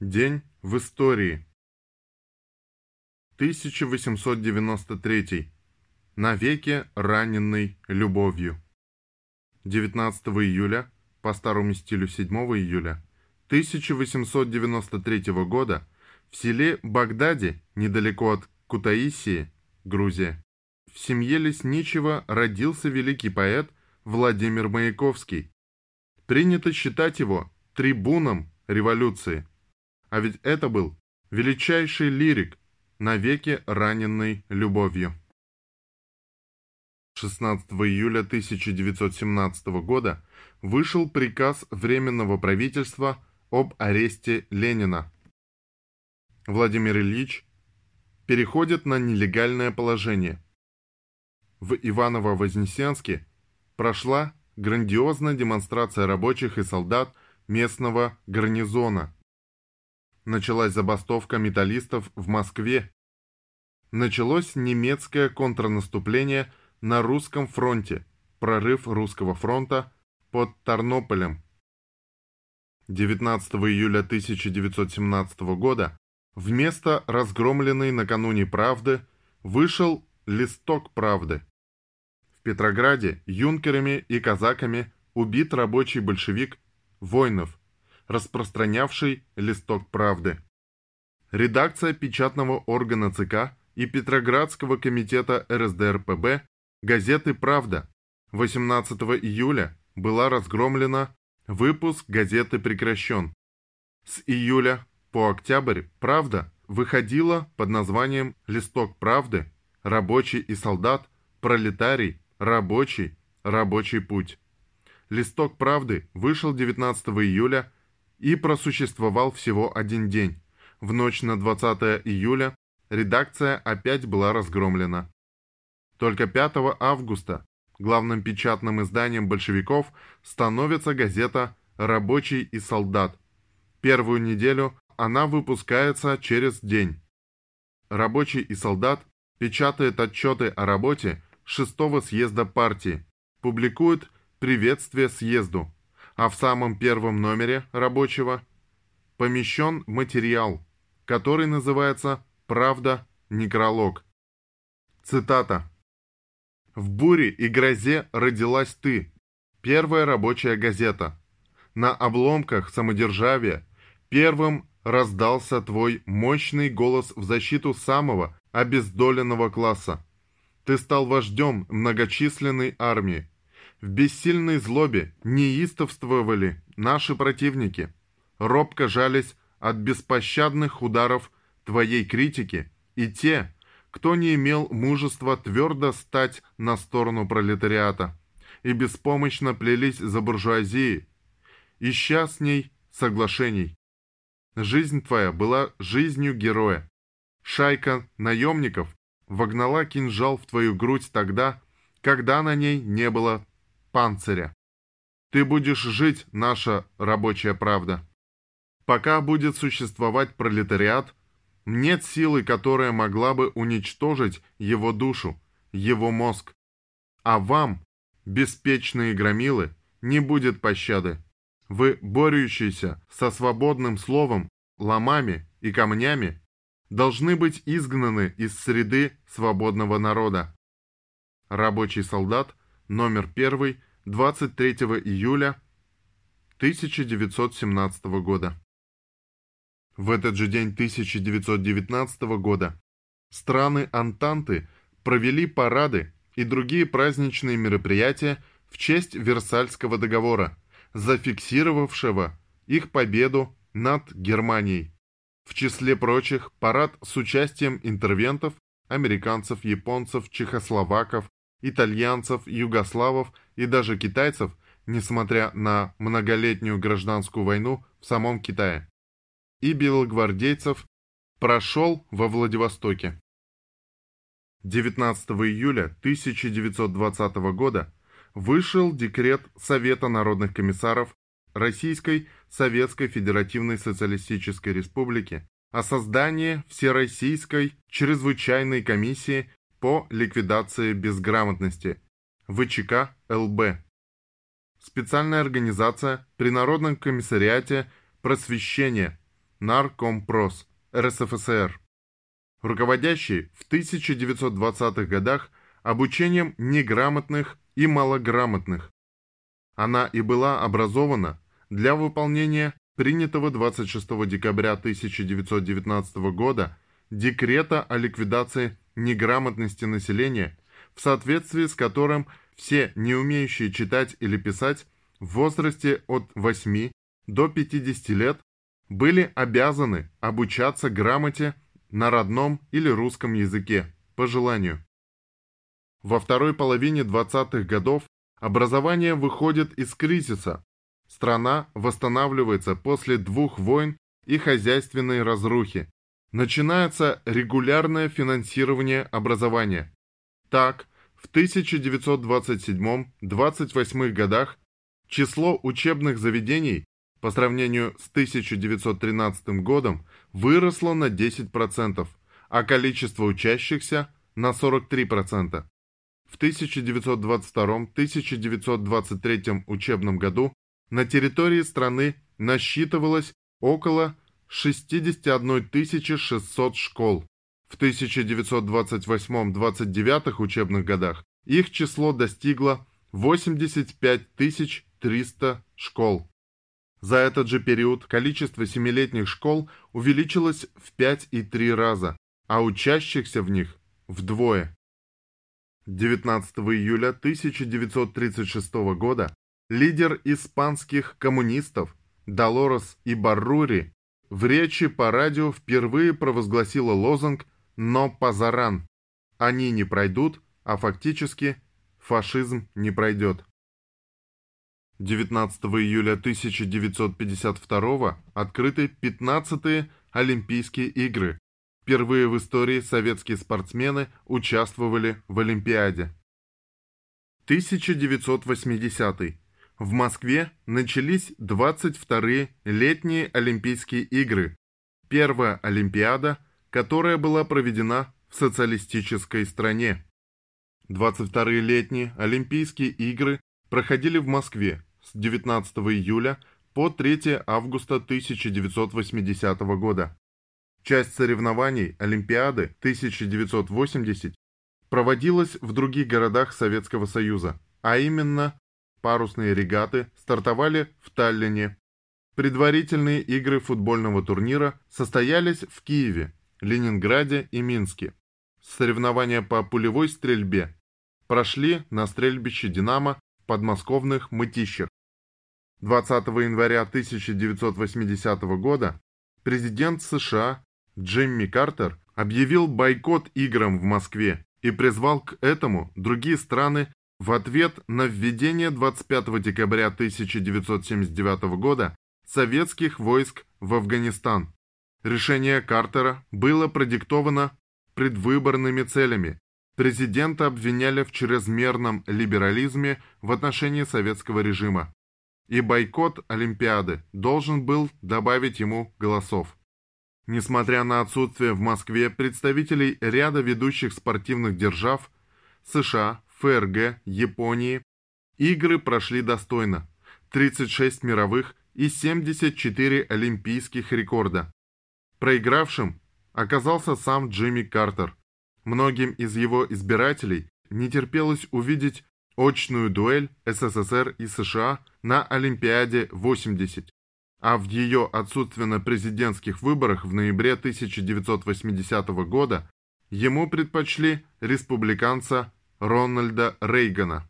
День в истории. 1893. Навеки раненный любовью. 19 июля, по старому стилю 7 июля, 1893 года в селе Багдаде, недалеко от Кутаисии, Грузия, в семье Лесничего родился великий поэт Владимир Маяковский. Принято считать его трибуном революции. А ведь это был величайший лирик, навеки раненный любовью. 16 июля 1917 года вышел приказ Временного правительства об аресте Ленина. Владимир Ильич переходит на нелегальное положение. В Иваново-Вознесенске прошла грандиозная демонстрация рабочих и солдат местного гарнизона – началась забастовка металлистов в Москве. Началось немецкое контрнаступление на русском фронте, прорыв русского фронта под Тарнополем. 19 июля 1917 года вместо разгромленной накануне «Правды» вышел «Листок правды». В Петрограде юнкерами и казаками убит рабочий большевик Войнов, распространявший листок правды. Редакция печатного органа ЦК и Петроградского комитета РСДРПБ газеты «Правда» 18 июля была разгромлена, выпуск газеты прекращен. С июля по октябрь «Правда» выходила под названием «Листок правды», «Рабочий и солдат», «Пролетарий», «Рабочий», «Рабочий путь». «Листок правды» вышел 19 июля и просуществовал всего один день. В ночь на 20 июля редакция опять была разгромлена. Только 5 августа главным печатным изданием большевиков становится газета «Рабочий и солдат». Первую неделю она выпускается через день. «Рабочий и солдат» печатает отчеты о работе шестого съезда партии, публикует приветствие съезду, а в самом первом номере рабочего помещен материал, который называется «Правда. Некролог». Цитата. «В буре и грозе родилась ты, первая рабочая газета. На обломках самодержавия первым раздался твой мощный голос в защиту самого обездоленного класса. Ты стал вождем многочисленной армии, в бессильной злобе неистовствовали наши противники, робко жались от беспощадных ударов твоей критики и те, кто не имел мужества твердо стать на сторону пролетариата и беспомощно плелись за буржуазией, ища с ней соглашений. Жизнь твоя была жизнью героя. Шайка наемников вогнала кинжал в твою грудь тогда, когда на ней не было панциря. Ты будешь жить, наша рабочая правда. Пока будет существовать пролетариат, нет силы, которая могла бы уничтожить его душу, его мозг. А вам, беспечные громилы, не будет пощады. Вы, борющиеся со свободным словом, ломами и камнями, должны быть изгнаны из среды свободного народа. Рабочий солдат номер 1, 23 июля 1917 года. В этот же день 1919 года страны Антанты провели парады и другие праздничные мероприятия в честь Версальского договора, зафиксировавшего их победу над Германией. В числе прочих парад с участием интервентов, американцев, японцев, чехословаков, итальянцев, югославов и даже китайцев, несмотря на многолетнюю гражданскую войну в самом Китае. И белогвардейцев прошел во Владивостоке. 19 июля 1920 года вышел декрет Совета народных комиссаров Российской Советской Федеративной Социалистической Республики о создании Всероссийской чрезвычайной комиссии по ликвидации безграмотности ВЧК ЛБ. Специальная организация при Народном комиссариате просвещения Наркомпрос РСФСР, руководящий в 1920-х годах обучением неграмотных и малограмотных. Она и была образована для выполнения принятого 26 декабря 1919 года декрета о ликвидации неграмотности населения, в соответствии с которым все не умеющие читать или писать в возрасте от 8 до 50 лет были обязаны обучаться грамоте на родном или русском языке по желанию. Во второй половине 20-х годов образование выходит из кризиса. Страна восстанавливается после двух войн и хозяйственной разрухи. Начинается регулярное финансирование образования. Так, в 1927-28 годах число учебных заведений по сравнению с 1913 годом выросло на 10%, а количество учащихся на 43%. В 1922-1923 учебном году на территории страны насчитывалось около 61 600 школ. В 1928-29 учебных годах их число достигло 85 300 школ. За этот же период количество семилетних школ увеличилось в 5,3 раза, а учащихся в них вдвое. 19 июля 1936 года лидер испанских коммунистов Долорес Ибаррури в речи по радио впервые провозгласила лозунг «Но Пазаран» – «Они не пройдут», а фактически «фашизм не пройдет». 19 июля 1952 открыты 15-е Олимпийские игры, Впервые в истории советские спортсмены участвовали в Олимпиаде. 1980. В Москве начались 22-е летние Олимпийские игры, первая Олимпиада, которая была проведена в социалистической стране. 22-е летние Олимпийские игры проходили в Москве с 19 июля по 3 августа 1980 года. Часть соревнований Олимпиады 1980 проводилась в других городах Советского Союза, а именно парусные регаты стартовали в Таллине. Предварительные игры футбольного турнира состоялись в Киеве, Ленинграде и Минске. Соревнования по пулевой стрельбе прошли на стрельбище «Динамо» подмосковных Мытищах. 20 января 1980 года президент США Джимми Картер объявил бойкот играм в Москве и призвал к этому другие страны в ответ на введение 25 декабря 1979 года советских войск в Афганистан. Решение Картера было продиктовано предвыборными целями. Президента обвиняли в чрезмерном либерализме в отношении советского режима. И бойкот Олимпиады должен был добавить ему голосов. Несмотря на отсутствие в Москве представителей ряда ведущих спортивных держав США, ФРГ, Японии, игры прошли достойно. 36 мировых и 74 олимпийских рекорда. Проигравшим оказался сам Джимми Картер. Многим из его избирателей не терпелось увидеть очную дуэль СССР и США на Олимпиаде 80 а в ее отсутствие на президентских выборах в ноябре 1980 года ему предпочли республиканца Рональда Рейгана.